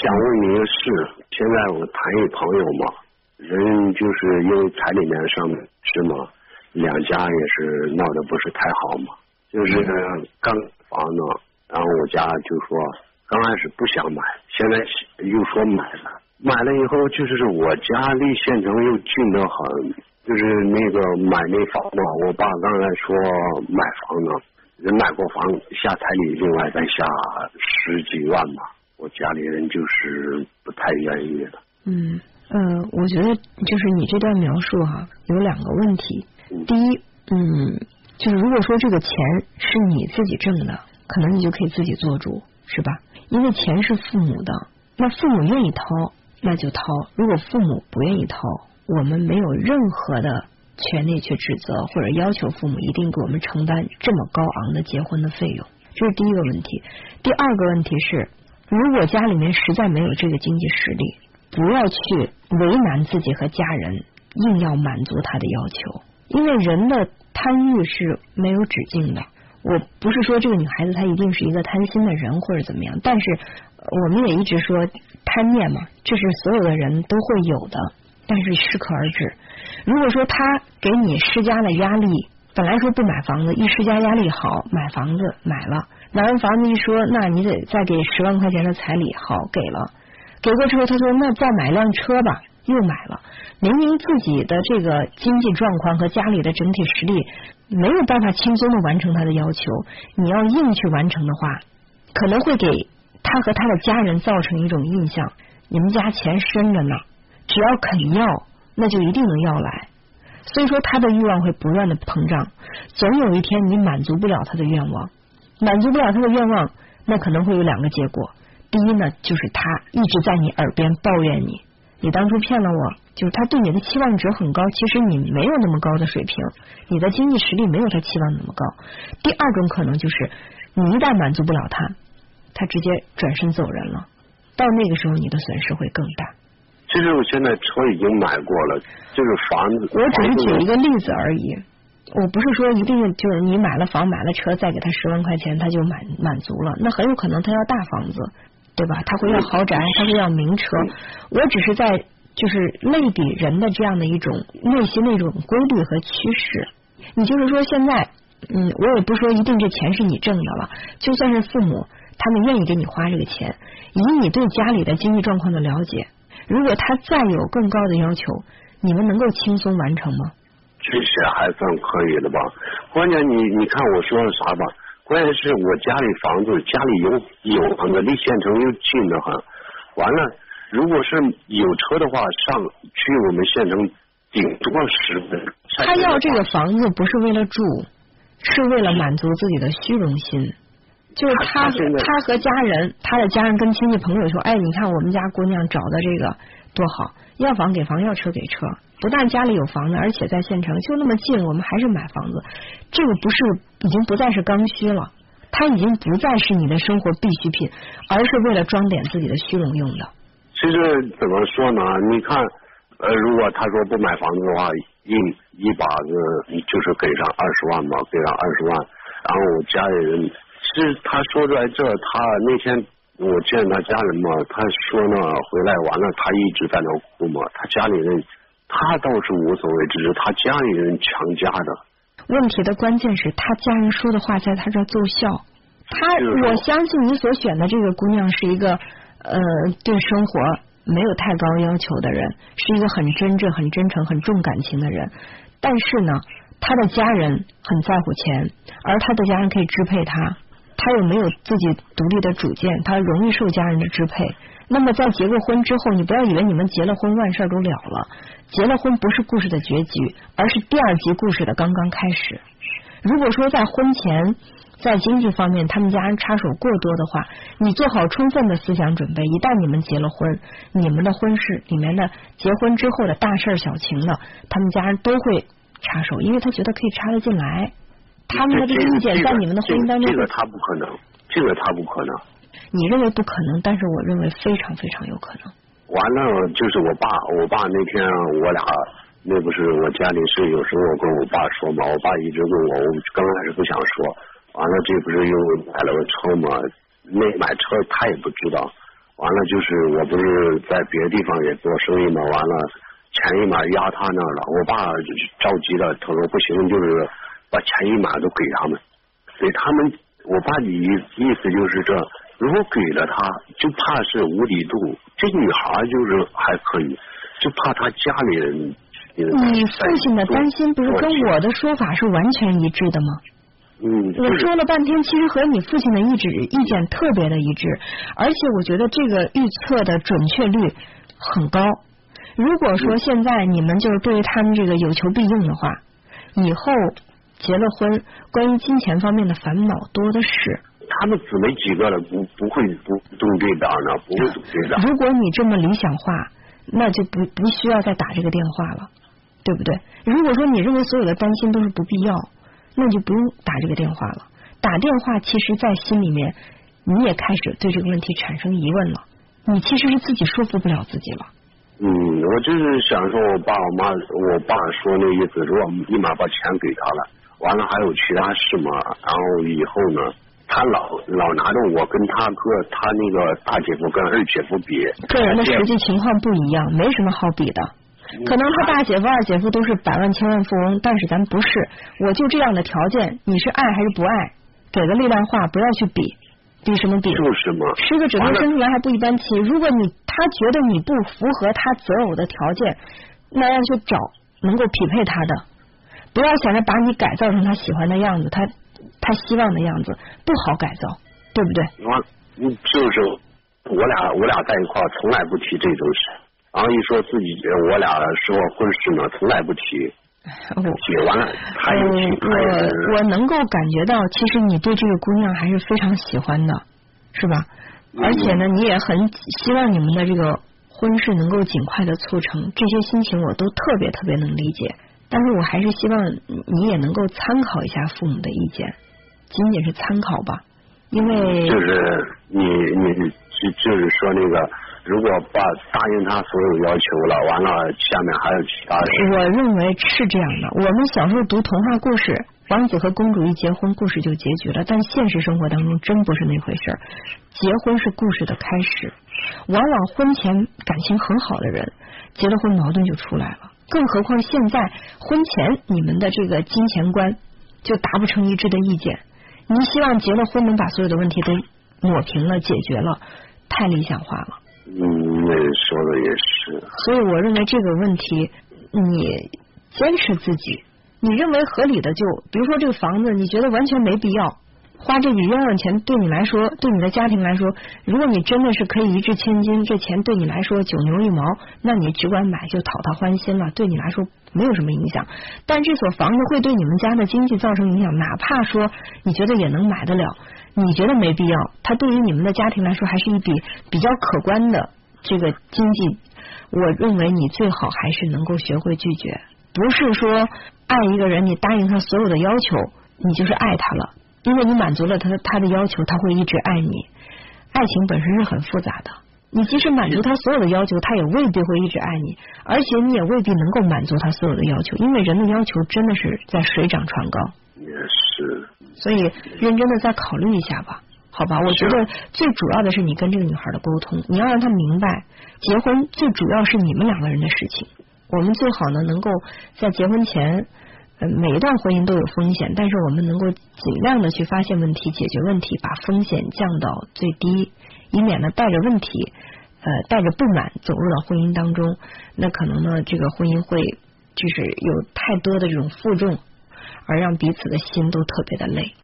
想问你个事，现在我谈一朋友嘛，人就是因为彩礼面上是嘛，两家也是闹得不是太好嘛，就是刚房子，然后我家就说刚开始不想买，现在又说买了，买了以后就是我家离县城又近得很，就是那个买那房子，我爸刚才说买房子，人买过房下彩礼，另外再下十几万嘛，我家里人就是不太愿意的。嗯呃，我觉得就是你这段描述哈、有两个问题。第一，嗯，就是如果说这个钱是你自己挣的，可能你就可以自己做主，是吧？因为钱是父母的，那父母愿意掏那就掏，如果父母不愿意掏，我们没有任何的权利去指责或者要求父母一定给我们承担这么高昂的结婚的费用，这是第一个问题。第二个问题是，如果家里面实在没有这个经济实力，不要去为难自己和家人，硬要满足他的要求，因为人的贪欲是没有止境的。我不是说这个女孩子她一定是一个贪心的人或者怎么样，但是我们也一直说贪念嘛，这是所有的人都会有的，但是适可而止。如果说他给你施加了压力，本来说不买房子，一施加压力好买房子买了，买完房子一说，那你得再给十万块钱的彩礼，好给了，给过之后他说那再买辆车吧，又买了。明明自己的这个经济状况和家里的整体实力没有办法轻松的完成他的要求，你要硬去完成的话，可能会给他和他的家人造成一种印象：你们家钱深着呢，只要肯要，那就一定能要来。所以说，他的欲望会不断的膨胀，总有一天你满足不了他的愿望，满足不了他的愿望，那可能会有两个结果。第一呢，就是他一直在你耳边抱怨你，你当初骗了我，就是他对你的期望值很高，其实你没有那么高的水平，你的经济实力没有他期望那么高。第二种可能就是，你一旦满足不了他，他直接转身走人了，到那个时候你的损失会更大。其实我现在车已经买过了，就是房子。我只是举一个。例子而已，我不是说一定就是你买了房买了车，再给他十万块钱他就满满足了，那很有可能他要大房子，对吧？他会要豪宅，他会要名车。我只是在就是类比人的这样的一种内心的一种规律和趋势。你就是说现在，嗯，我也不说一定这钱是你挣的了，就算是父母他们愿意给你花这个钱，以你对家里的经济状况的了解，如果他再有更高的要求，你们能够轻松完成吗？其实还算可以的吧。关键你你看我说的啥吧？关键是我家里房子，家里有有房子，离县城又近得很。完了，如果是有车的话，上去我们县城顶多十分。他要这个房子不是为了住，是为了满足自己的虚荣心。就是他他和家人，他的家人跟亲戚朋友说：“哎，你看我们家姑娘找的这个多好，要房给房，要车给车。不但家里有房子，而且在县城就那么近，我们还是买房子。这个不是已经不再是刚需了，它已经不再是你的生活必需品，而是为了装点自己的虚荣用的。其实怎么说呢？你看，呃，如果他说不买房子的话，一一把子就是给上二十万吧，给上二十万，然后我家里人，其实他说出来这，他那天我见他家人嘛，他说呢，回来完了，他一直在那哭嘛，他家里人，他倒是无所谓，只是他家里人强加的。问题的关键是他家人说的话在他这儿奏效。他我相信你所选的这个姑娘是一个呃对生活没有太高要求的人，是一个很真挚、很真诚、很重感情的人。但是呢，他的家人很在乎钱，而他的家人可以支配他，他又没有自己独立的主见，他容易受家人的支配。那么在结过婚之后，你不要以为你们结了婚万事都了了，结了婚不是故事的结局，而是第二集故事的刚刚开始。如果说在婚前，在经济方面他们家人插手过多的话，你做好充分的思想准备，一旦你们结了婚，你们的婚事里面的结婚之后的大事小情的，他们家人都会插手，因为他觉得可以插得进来，他们的这个意见在你们的婚姻当中这个他不可能，这个他不可能。你认为不可能，但是我认为非常非常有可能。完了就是我爸，我爸那天我俩那不是我家里是有时候我跟我爸说嘛，我爸一直问我，我刚开始不想说，完了这不是又买了个车嘛，那买车他也不知道，完了就是我不是在别的地方也做生意嘛，完了钱一码压他那儿了，我爸着急了，他说不行，就是把钱一码都给他们，给他们。我爸你意意思就是这，如果给了他，就怕是无底洞。这女孩就是还可以，就怕他家里人。你父亲的担心不是跟我的说法是完全一致的吗？嗯。我说了半天，其实和你父亲的意志意见特别的一致，而且我觉得这个预测的准确率很高。如果说现在你们就是对于他们这个有求必应的话，以后。结了婚，关于金钱方面的烦恼多的是。他们姊妹几个了，不不会不动这边呢，不会动这边。如果你这么理想化，那就不不需要再打这个电话了，对不对？如果说你认为所有的担心都是不必要，那就不用打这个电话了。打电话，其实，在心里面，你也开始对这个问题产生疑问了。你其实是自己说服不了自己了。嗯，我就是想说，我爸我妈，我爸说那意思，说我立马把钱给他了。完了还有其他事嘛？然后以后呢，他老老拿着我跟他哥，他那个大姐夫跟二姐夫比。个人的实际情况不一样，没什么好比的。可能他大姐夫、二姐夫都是百万、千万富翁，但是咱不是。我就这样的条件，你是爱还是不爱？给个力量话，不要去比，比什么比？就是嘛。十个指头伸出来还不一般齐。如果你他觉得你不符合他择偶的条件，那要去找能够匹配他的。不要想着把你改造成他喜欢的样子，他他希望的样子不好改造，对不对？我嗯，就是我俩我俩在一块儿从来不提这种事，然后一说自己我俩说婚事呢，从来不提。提完了，还有我我能够感觉到，其实你对这个姑娘还是非常喜欢的，是吧？而且呢，你也很希望你们的这个婚事能够尽快的促成，这些心情我都特别特别能理解。但是我还是希望你也能够参考一下父母的意见，仅仅是参考吧，因为就是你你就就是说那个，如果把答应他所有要求了，完了下面还有其他的。我认为是这样的，我们小时候读童话故事，王子和公主一结婚，故事就结局了。但现实生活当中真不是那回事儿，结婚是故事的开始，往往婚前感情很好的人，结了婚矛盾就出来了。更何况现在婚前你们的这个金钱观就达不成一致的意见，您希望结了婚能把所有的问题都抹平了解决了，太理想化了。嗯，那说的也是。所以我认为这个问题，你坚持自己，你认为合理的就，比如说这个房子，你觉得完全没必要。花这笔冤枉钱对你来说，对你的家庭来说，如果你真的是可以一掷千金，这钱对你来说九牛一毛，那你只管买就讨他欢心了，对你来说没有什么影响。但这所房子会对你们家的经济造成影响，哪怕说你觉得也能买得了，你觉得没必要，它对于你们的家庭来说还是一笔比较可观的这个经济。我认为你最好还是能够学会拒绝，不是说爱一个人，你答应他所有的要求，你就是爱他了。因为你满足了他的他的要求，他会一直爱你。爱情本身是很复杂的，你即使满足他所有的要求，他也未必会一直爱你，而且你也未必能够满足他所有的要求，因为人的要求真的是在水涨船高。也是。所以认真的再考虑一下吧，好吧？我觉得最主要的是你跟这个女孩的沟通，你要让她明白，结婚最主要是你们两个人的事情。我们最好呢，能够在结婚前。每一段婚姻都有风险，但是我们能够尽量的去发现问题、解决问题，把风险降到最低，以免呢带着问题、呃带着不满走入到婚姻当中，那可能呢这个婚姻会就是有太多的这种负重，而让彼此的心都特别的累。